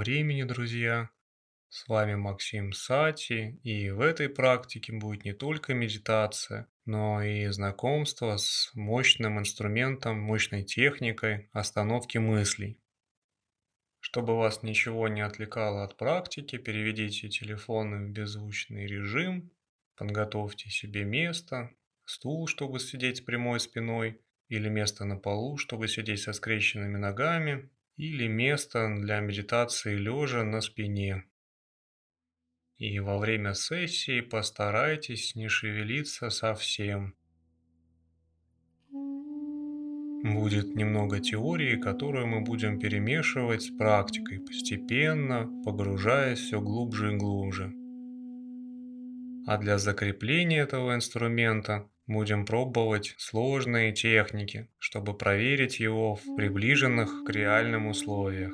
Времени, друзья! С вами Максим Сати, и в этой практике будет не только медитация, но и знакомство с мощным инструментом, мощной техникой остановки мыслей. Чтобы вас ничего не отвлекало от практики, переведите телефон в беззвучный режим, подготовьте себе место, стул, чтобы сидеть с прямой спиной, или место на полу, чтобы сидеть со скрещенными ногами, или место для медитации лежа на спине. И во время сессии постарайтесь не шевелиться совсем. Будет немного теории, которую мы будем перемешивать с практикой, постепенно погружаясь все глубже и глубже. А для закрепления этого инструмента будем пробовать сложные техники, чтобы проверить его в приближенных к реальным условиях.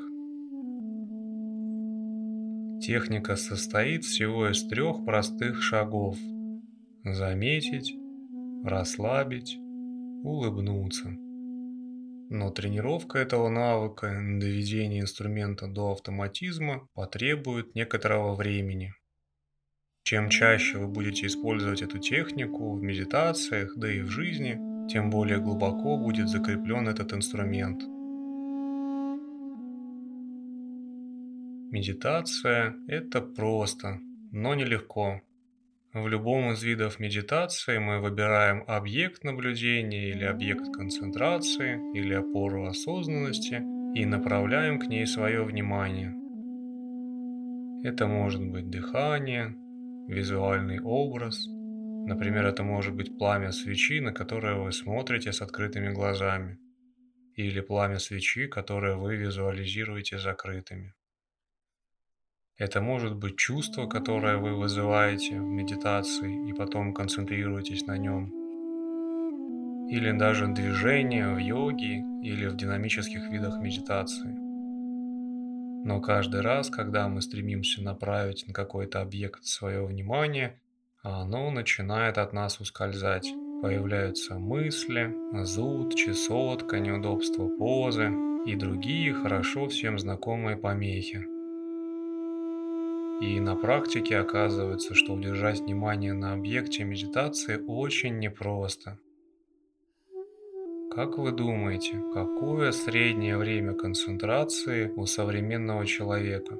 Техника состоит всего из трех простых шагов. Заметить, расслабить, улыбнуться. Но тренировка этого навыка, доведение инструмента до автоматизма потребует некоторого времени. Чем чаще вы будете использовать эту технику в медитациях, да и в жизни, тем более глубоко будет закреплен этот инструмент. Медитация – это просто, но нелегко. В любом из видов медитации мы выбираем объект наблюдения или объект концентрации или опору осознанности и направляем к ней свое внимание. Это может быть дыхание, визуальный образ. Например, это может быть пламя свечи, на которое вы смотрите с открытыми глазами. Или пламя свечи, которое вы визуализируете закрытыми. Это может быть чувство, которое вы вызываете в медитации и потом концентрируетесь на нем. Или даже движение в йоге или в динамических видах медитации. Но каждый раз, когда мы стремимся направить на какой-то объект свое внимание, оно начинает от нас ускользать. Появляются мысли, зуд, чесотка, неудобство позы и другие хорошо всем знакомые помехи. И на практике оказывается, что удержать внимание на объекте медитации очень непросто – как вы думаете, какое среднее время концентрации у современного человека?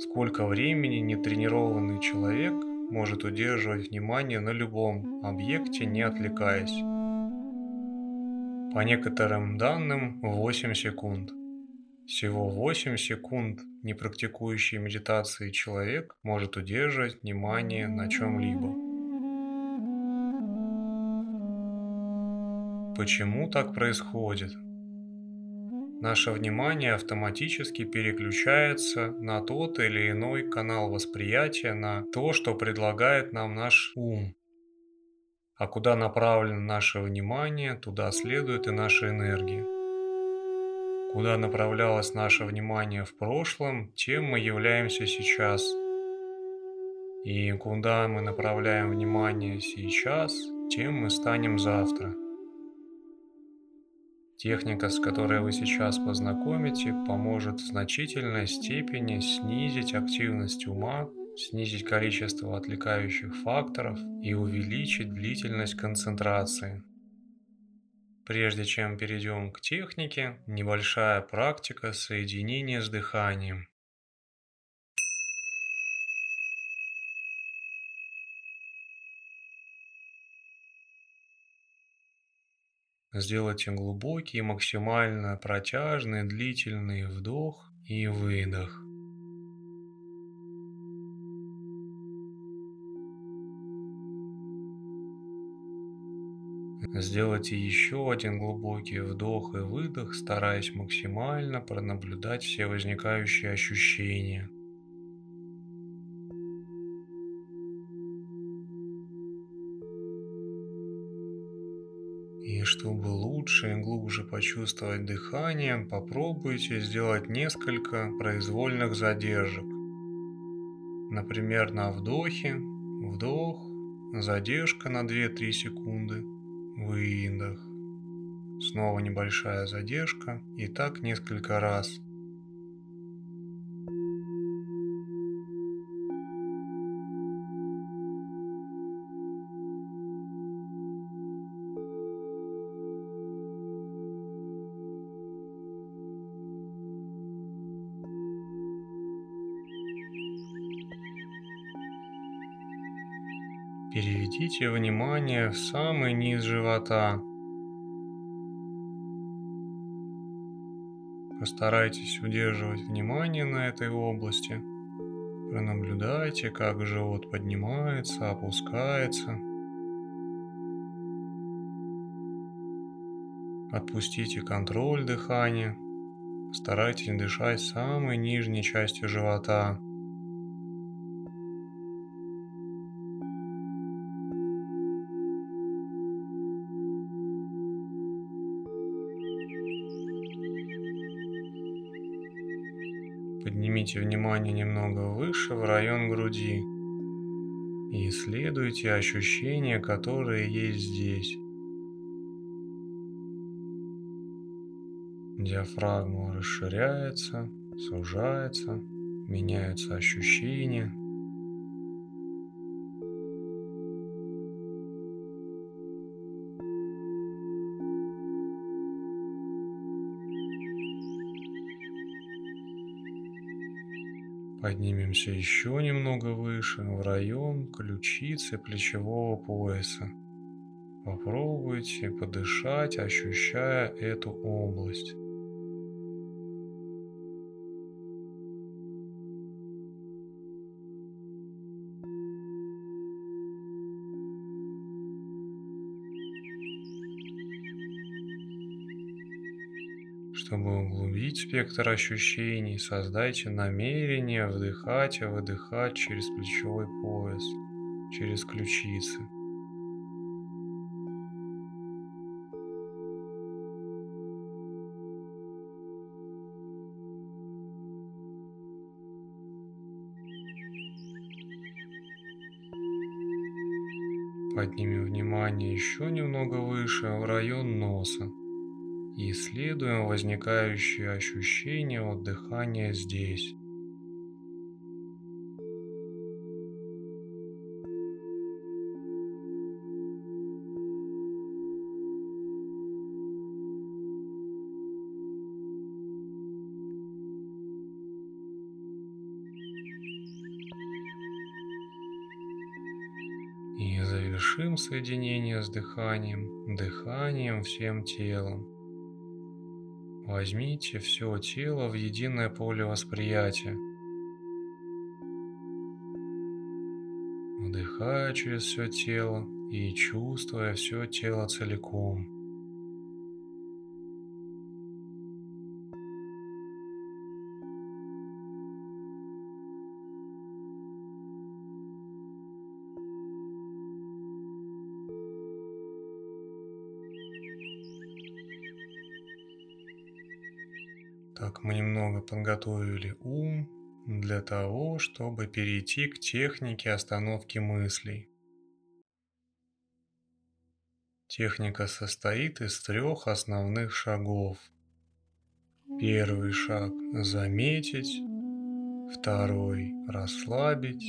Сколько времени нетренированный человек может удерживать внимание на любом объекте, не отвлекаясь? По некоторым данным 8 секунд. Всего 8 секунд непрактикующий медитации человек может удерживать внимание на чем-либо. Почему так происходит? Наше внимание автоматически переключается на тот или иной канал восприятия, на то, что предлагает нам наш ум. А куда направлено наше внимание, туда следует и наша энергия. Куда направлялось наше внимание в прошлом, тем мы являемся сейчас. И куда мы направляем внимание сейчас, тем мы станем завтра. Техника, с которой вы сейчас познакомите, поможет в значительной степени снизить активность ума, снизить количество отвлекающих факторов и увеличить длительность концентрации. Прежде чем перейдем к технике, небольшая практика соединения с дыханием. Сделайте глубокий, максимально протяжный, длительный вдох и выдох. Сделайте еще один глубокий вдох и выдох, стараясь максимально пронаблюдать все возникающие ощущения – лучше и глубже почувствовать дыхание, попробуйте сделать несколько произвольных задержек. Например, на вдохе, вдох, задержка на 2-3 секунды, выдох. Снова небольшая задержка и так несколько раз. Переведите внимание в самый низ живота. Постарайтесь удерживать внимание на этой области. Пронаблюдайте, как живот поднимается, опускается. Отпустите контроль дыхания. Старайтесь дышать самой нижней частью живота. Поднимите внимание немного выше, в район груди. И исследуйте ощущения, которые есть здесь. Диафрагма расширяется, сужается, меняются ощущения. Поднимемся еще немного выше, в район ключицы плечевого пояса. Попробуйте подышать, ощущая эту область. Чтобы углубить спектр ощущений, создайте намерение вдыхать и выдыхать через плечевой пояс, через ключицы. Поднимем внимание еще немного выше, в район носа и исследуем возникающие ощущения от дыхания здесь. И завершим соединение с дыханием, дыханием всем телом. Возьмите все тело в единое поле восприятия. Вдыхая через все тело и чувствуя все тело целиком. Мы немного подготовили ум для того, чтобы перейти к технике остановки мыслей. Техника состоит из трех основных шагов. Первый шаг – заметить, второй – расслабить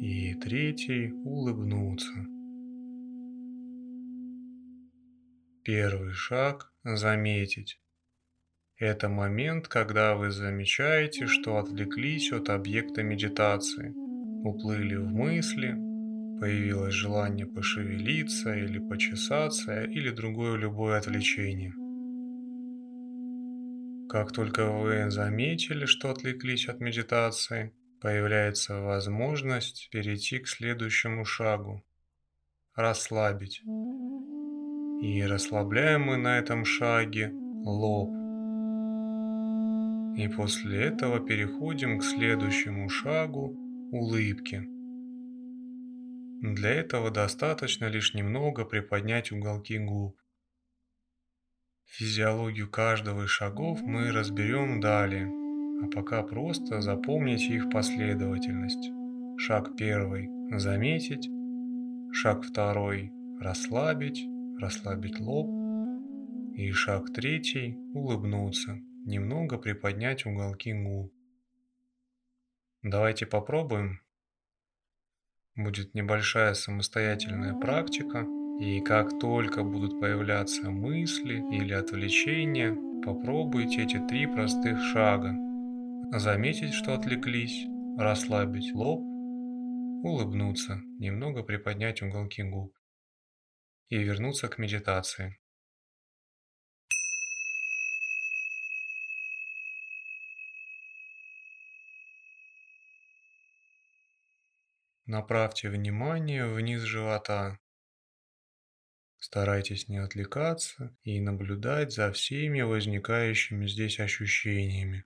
и третий – улыбнуться. Первый шаг – заметить. Это момент, когда вы замечаете, что отвлеклись от объекта медитации, уплыли в мысли, появилось желание пошевелиться или почесаться или другое любое отвлечение. Как только вы заметили, что отвлеклись от медитации, появляется возможность перейти к следующему шагу – расслабить. И расслабляем мы на этом шаге лоб, и после этого переходим к следующему шагу – улыбки. Для этого достаточно лишь немного приподнять уголки губ. Физиологию каждого из шагов мы разберем далее, а пока просто запомните их последовательность. Шаг первый – заметить, шаг второй – расслабить, расслабить лоб, и шаг третий – улыбнуться немного приподнять уголки губ. Давайте попробуем. Будет небольшая самостоятельная практика, и как только будут появляться мысли или отвлечения, попробуйте эти три простых шага. Заметить, что отвлеклись, расслабить лоб улыбнуться, немного приподнять уголки губ и вернуться к медитации. Направьте внимание вниз живота. Старайтесь не отвлекаться и наблюдать за всеми возникающими здесь ощущениями.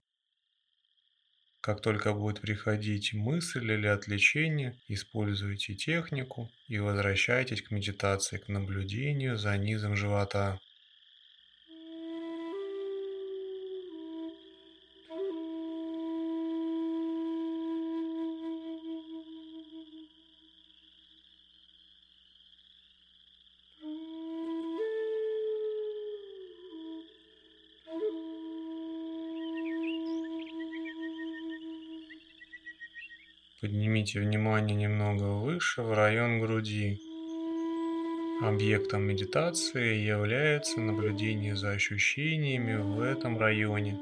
Как только будет приходить мысль или отвлечение, используйте технику и возвращайтесь к медитации, к наблюдению за низом живота. Поднимите внимание немного выше, в район груди. Объектом медитации является наблюдение за ощущениями в этом районе.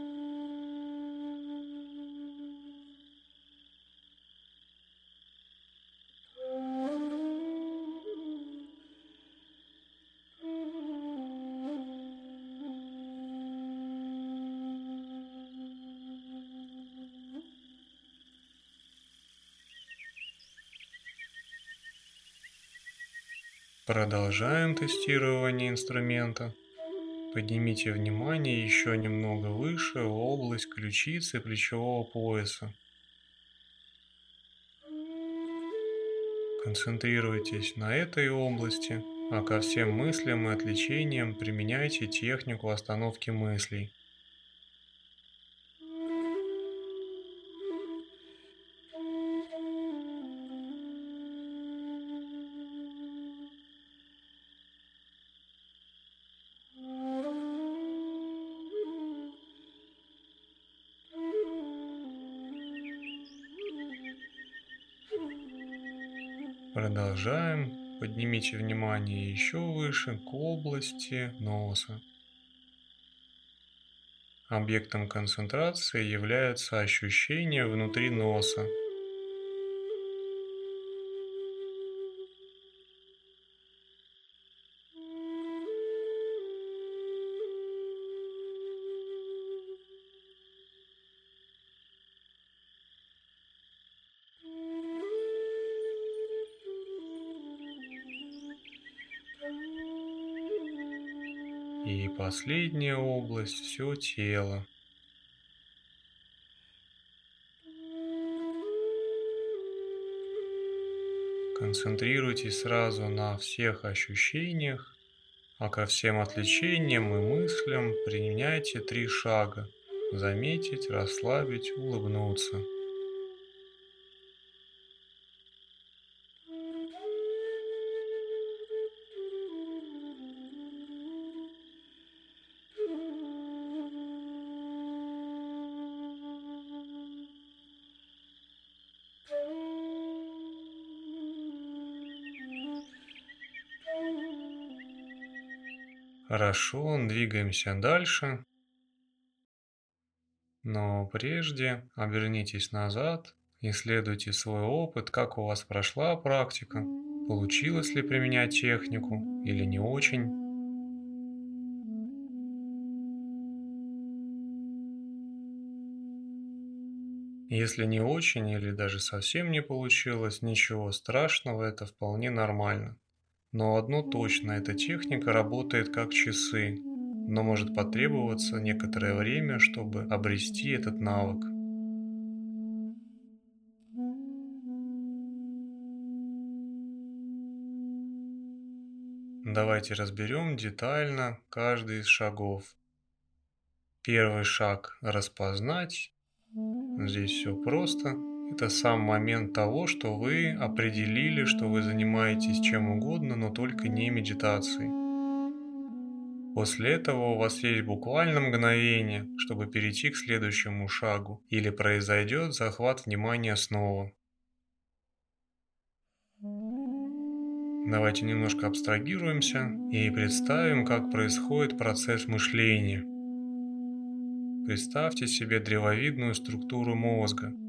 Продолжаем тестирование инструмента. Поднимите внимание еще немного выше область ключицы плечевого пояса. Концентрируйтесь на этой области, а ко всем мыслям и отвлечениям применяйте технику остановки мыслей. Продолжаем. Поднимите внимание еще выше к области носа. Объектом концентрации является ощущение внутри носа. Последняя область – все тело. Концентрируйтесь сразу на всех ощущениях, а ко всем отвлечениям и мыслям применяйте три шага – заметить, расслабить, улыбнуться – Хорошо, двигаемся дальше. Но прежде обернитесь назад, исследуйте свой опыт, как у вас прошла практика, получилось ли применять технику или не очень. Если не очень или даже совсем не получилось, ничего страшного, это вполне нормально. Но одно точно, эта техника работает как часы, но может потребоваться некоторое время, чтобы обрести этот навык. Давайте разберем детально каждый из шагов. Первый шаг – распознать. Здесь все просто. Это сам момент того, что вы определили, что вы занимаетесь чем угодно, но только не медитацией. После этого у вас есть буквально мгновение, чтобы перейти к следующему шагу, или произойдет захват внимания снова. Давайте немножко абстрагируемся и представим, как происходит процесс мышления. Представьте себе древовидную структуру мозга –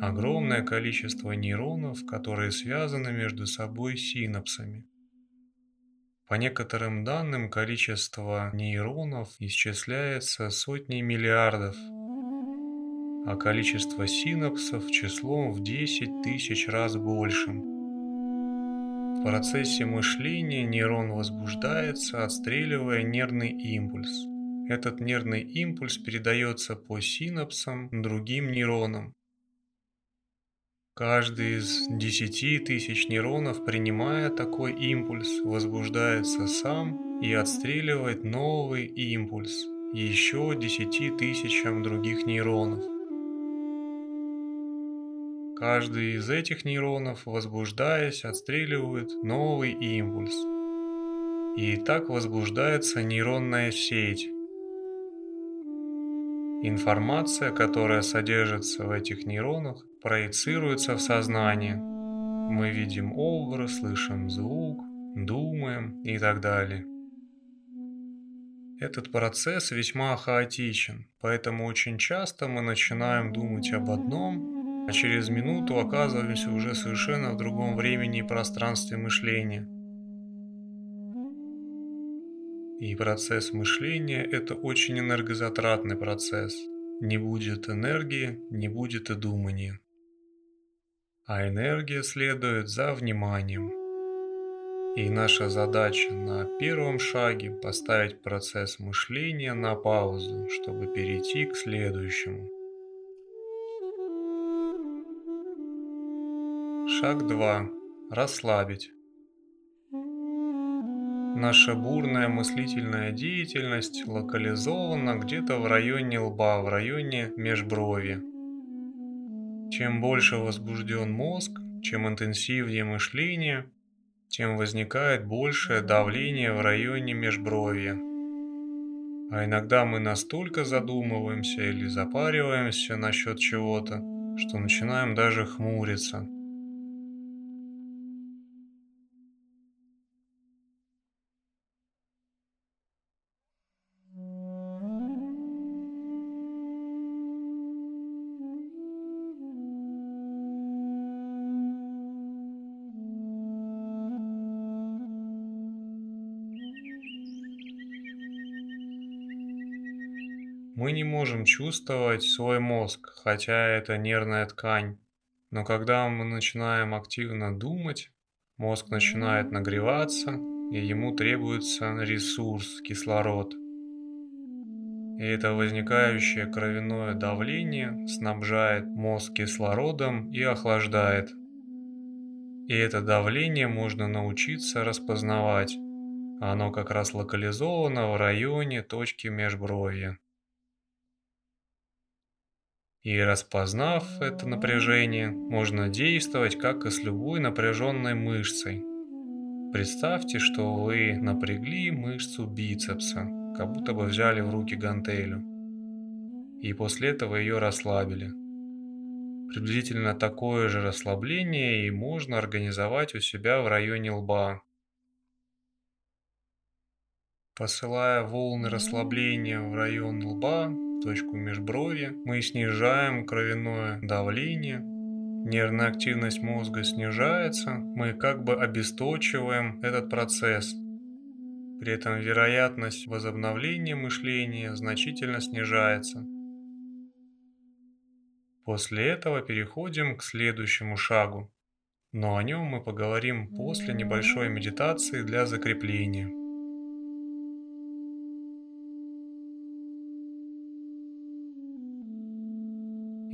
огромное количество нейронов, которые связаны между собой синапсами. По некоторым данным, количество нейронов исчисляется сотней миллиардов, а количество синапсов числом в 10 тысяч раз большим. В процессе мышления нейрон возбуждается, отстреливая нервный импульс. Этот нервный импульс передается по синапсам другим нейронам, Каждый из десяти тысяч нейронов, принимая такой импульс, возбуждается сам и отстреливает новый импульс еще десяти тысячам других нейронов. Каждый из этих нейронов, возбуждаясь, отстреливает новый импульс. И так возбуждается нейронная сеть, Информация, которая содержится в этих нейронах, проецируется в сознание. Мы видим образ, слышим звук, думаем и так далее. Этот процесс весьма хаотичен, поэтому очень часто мы начинаем думать об одном, а через минуту оказываемся уже совершенно в другом времени и пространстве мышления – и процесс мышления – это очень энергозатратный процесс. Не будет энергии, не будет и думания. А энергия следует за вниманием. И наша задача на первом шаге – поставить процесс мышления на паузу, чтобы перейти к следующему. Шаг 2. Расслабить. Наша бурная мыслительная деятельность локализована где-то в районе лба, в районе межброви. Чем больше возбужден мозг, чем интенсивнее мышление, тем возникает большее давление в районе межбровья. А иногда мы настолько задумываемся или запариваемся насчет чего-то, что начинаем даже хмуриться – можем чувствовать свой мозг, хотя это нервная ткань. Но когда мы начинаем активно думать, мозг начинает нагреваться, и ему требуется ресурс, кислород. И это возникающее кровяное давление снабжает мозг кислородом и охлаждает. И это давление можно научиться распознавать. Оно как раз локализовано в районе точки межбровья. И распознав это напряжение, можно действовать как и с любой напряженной мышцей. Представьте, что вы напрягли мышцу бицепса, как будто бы взяли в руки гантелю. И после этого ее расслабили. Приблизительно такое же расслабление и можно организовать у себя в районе лба. Посылая волны расслабления в район лба, точку межброви, мы снижаем кровяное давление, нервная активность мозга снижается, мы как бы обесточиваем этот процесс. При этом вероятность возобновления мышления значительно снижается. После этого переходим к следующему шагу, но о нем мы поговорим после небольшой медитации для закрепления.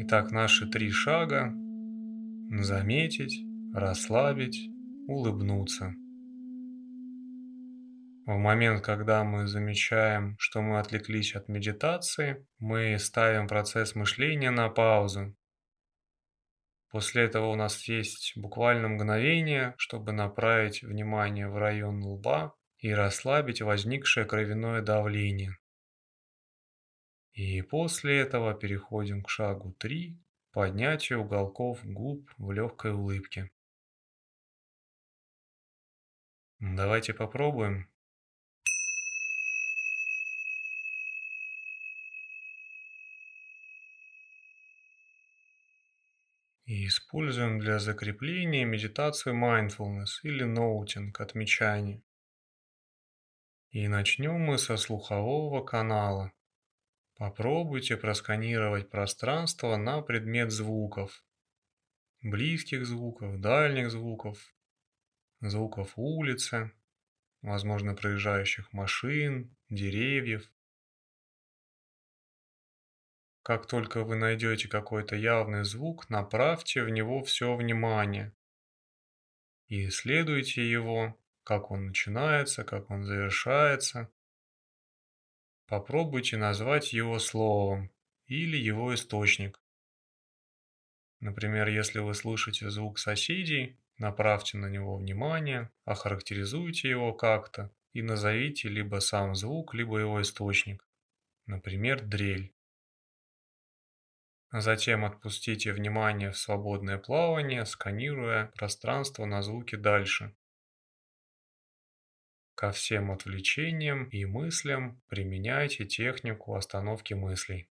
Итак, наши три шага. Заметить, расслабить, улыбнуться. В момент, когда мы замечаем, что мы отвлеклись от медитации, мы ставим процесс мышления на паузу. После этого у нас есть буквально мгновение, чтобы направить внимание в район лба и расслабить возникшее кровяное давление. И после этого переходим к шагу 3 – поднятие уголков губ в легкой улыбке. Давайте попробуем. И используем для закрепления медитацию mindfulness или ноутинг, отмечаний. И начнем мы со слухового канала. Попробуйте просканировать пространство на предмет звуков. Близких звуков, дальних звуков, звуков улицы, возможно, проезжающих машин, деревьев. Как только вы найдете какой-то явный звук, направьте в него все внимание и исследуйте его, как он начинается, как он завершается. Попробуйте назвать его словом или его источник. Например, если вы слышите звук соседей, направьте на него внимание, охарактеризуйте его как-то и назовите либо сам звук, либо его источник. Например, дрель. Затем отпустите внимание в свободное плавание, сканируя пространство на звуки дальше. Ко всем отвлечениям и мыслям применяйте технику остановки мыслей.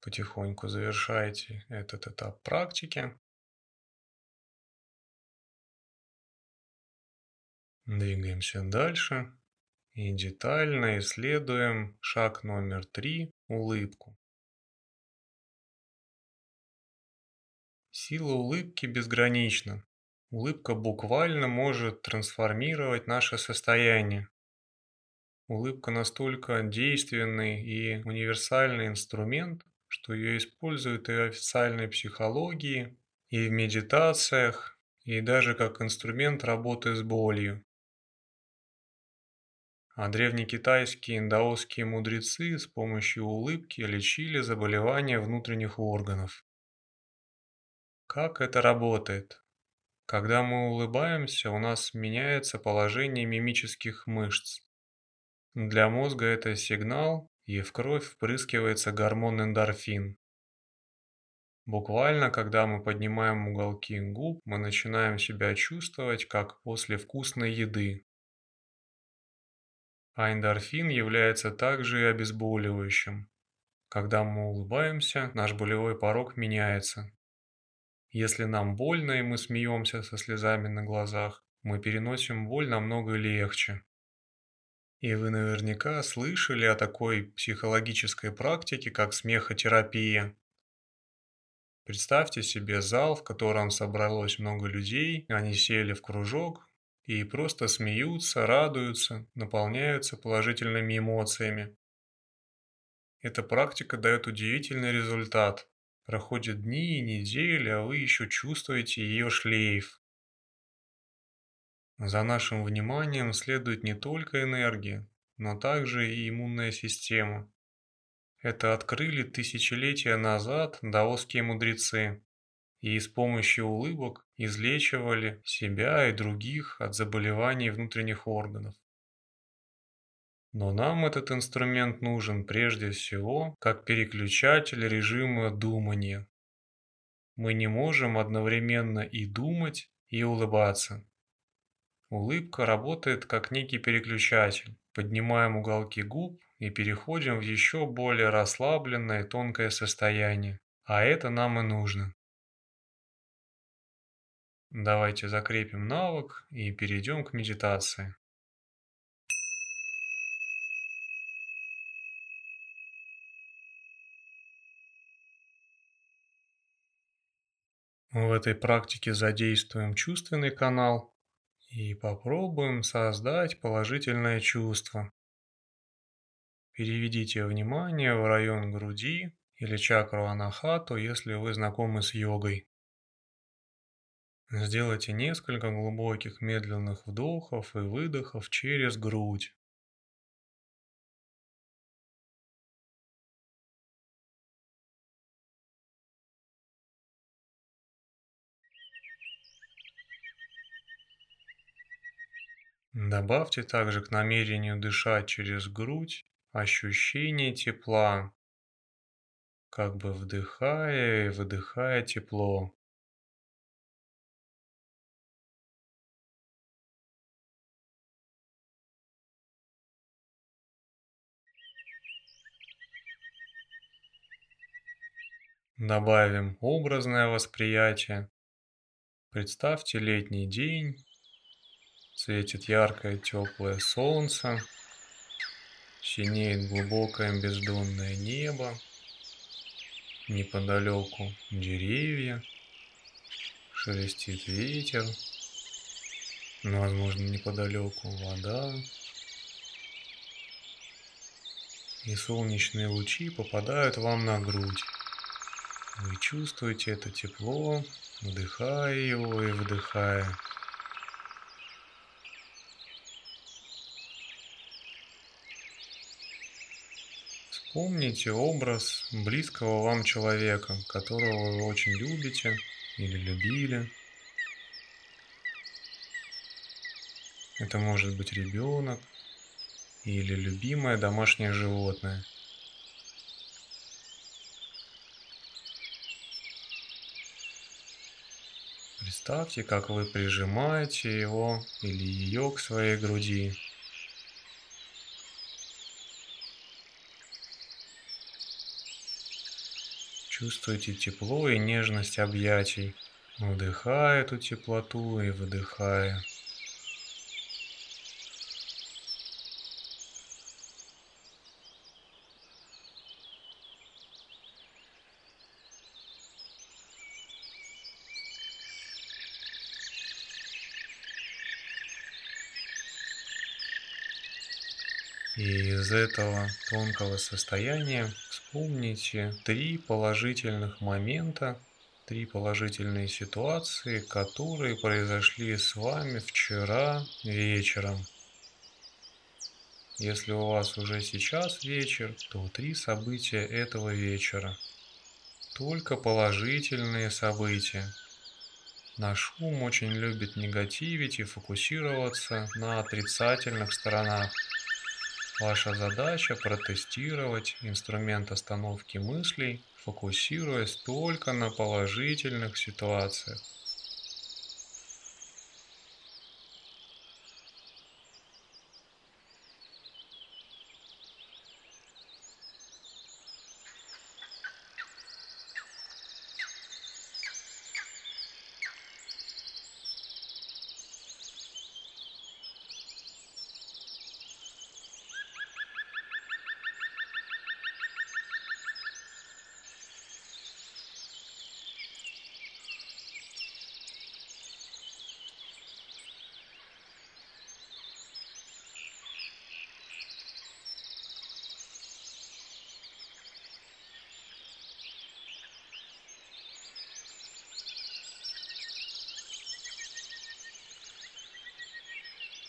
Потихоньку завершайте этот этап практики. Двигаемся дальше и детально исследуем шаг номер три – улыбку. Сила улыбки безгранична. Улыбка буквально может трансформировать наше состояние. Улыбка настолько действенный и универсальный инструмент, что ее используют и в официальной психологии, и в медитациях, и даже как инструмент работы с болью. А древнекитайские индаосские мудрецы с помощью улыбки лечили заболевания внутренних органов. Как это работает? Когда мы улыбаемся, у нас меняется положение мимических мышц. Для мозга это сигнал, и в кровь впрыскивается гормон эндорфин. Буквально, когда мы поднимаем уголки губ, мы начинаем себя чувствовать как после вкусной еды. А эндорфин является также и обезболивающим. Когда мы улыбаемся, наш болевой порог меняется. Если нам больно и мы смеемся со слезами на глазах, мы переносим боль намного легче. И вы наверняка слышали о такой психологической практике, как смехотерапия. Представьте себе зал, в котором собралось много людей, они сели в кружок и просто смеются, радуются, наполняются положительными эмоциями. Эта практика дает удивительный результат. Проходят дни и недели, а вы еще чувствуете ее шлейф. За нашим вниманием следует не только энергия, но также и иммунная система. Это открыли тысячелетия назад даосские мудрецы и с помощью улыбок излечивали себя и других от заболеваний внутренних органов. Но нам этот инструмент нужен прежде всего как переключатель режима думания. Мы не можем одновременно и думать, и улыбаться. Улыбка работает как некий переключатель. Поднимаем уголки губ и переходим в еще более расслабленное тонкое состояние. А это нам и нужно. Давайте закрепим навык и перейдем к медитации. В этой практике задействуем чувственный канал, и попробуем создать положительное чувство. переведите внимание в район груди или чакру анахату, если вы знакомы с йогой. Сделайте несколько глубоких медленных вдохов и выдохов через грудь. Добавьте также к намерению дышать через грудь ощущение тепла, как бы вдыхая и выдыхая тепло. Добавим образное восприятие. Представьте летний день, Светит яркое теплое солнце, синеет глубокое бездонное небо, неподалеку деревья, шелестит ветер, но, возможно, неподалеку вода, и солнечные лучи попадают вам на грудь. Вы чувствуете это тепло, вдыхая его и вдыхая. Помните образ близкого вам человека, которого вы очень любите или любили. Это может быть ребенок или любимое домашнее животное. Представьте, как вы прижимаете его или ее к своей груди. Чувствуйте тепло и нежность объятий, вдыхая эту теплоту и выдыхая. И из этого тонкого состояния Вспомните три положительных момента, три положительные ситуации, которые произошли с вами вчера вечером. Если у вас уже сейчас вечер, то три события этого вечера. Только положительные события. Наш ум очень любит негативить и фокусироваться на отрицательных сторонах. Ваша задача протестировать инструмент остановки мыслей, фокусируясь только на положительных ситуациях.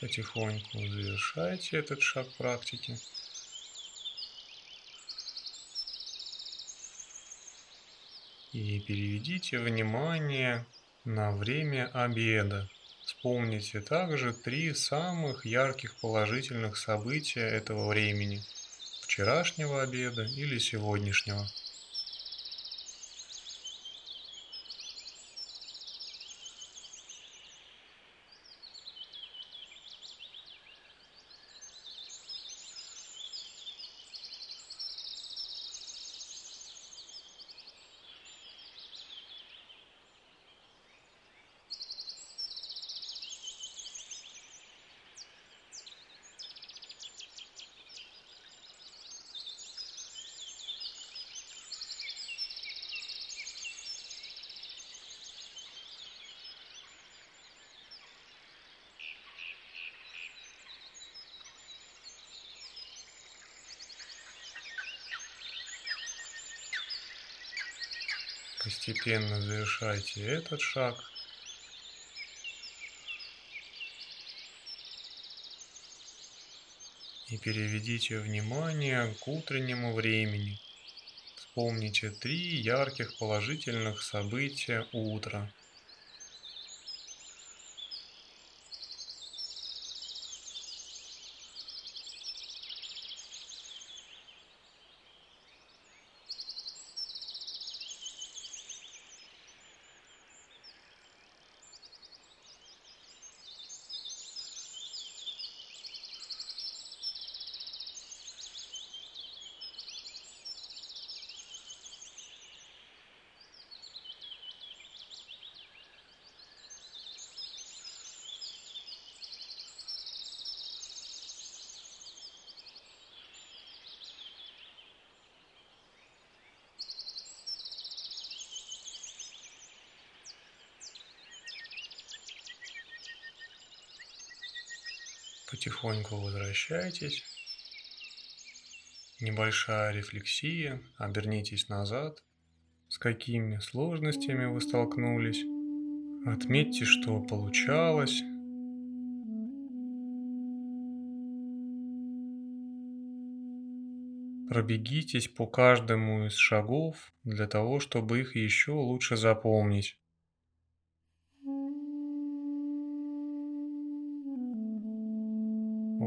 Потихоньку завершайте этот шаг практики. И переведите внимание на время обеда. Вспомните также три самых ярких положительных события этого времени. Вчерашнего обеда или сегодняшнего. Постепенно завершайте этот шаг. И переведите внимание к утреннему времени. Вспомните три ярких положительных события утра. Потихоньку возвращайтесь. Небольшая рефлексия. Обернитесь назад. С какими сложностями вы столкнулись. Отметьте, что получалось. Пробегитесь по каждому из шагов для того, чтобы их еще лучше запомнить.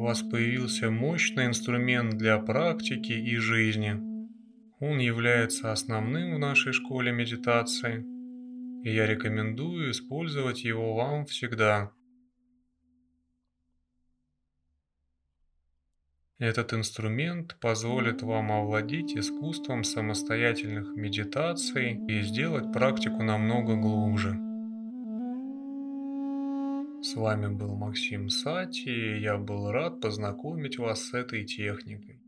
Вас появился мощный инструмент для практики и жизни. Он является основным в нашей школе медитации, и я рекомендую использовать его вам всегда. Этот инструмент позволит вам овладеть искусством самостоятельных медитаций и сделать практику намного глубже. С вами был Максим Сати, и я был рад познакомить вас с этой техникой.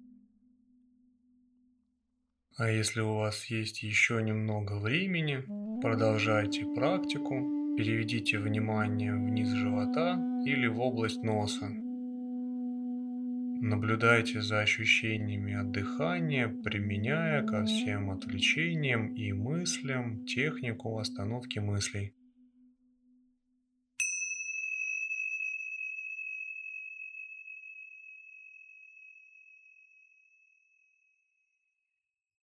А если у вас есть еще немного времени, продолжайте практику, переведите внимание вниз живота или в область носа. Наблюдайте за ощущениями от дыхания, применяя ко всем отвлечениям и мыслям технику остановки мыслей.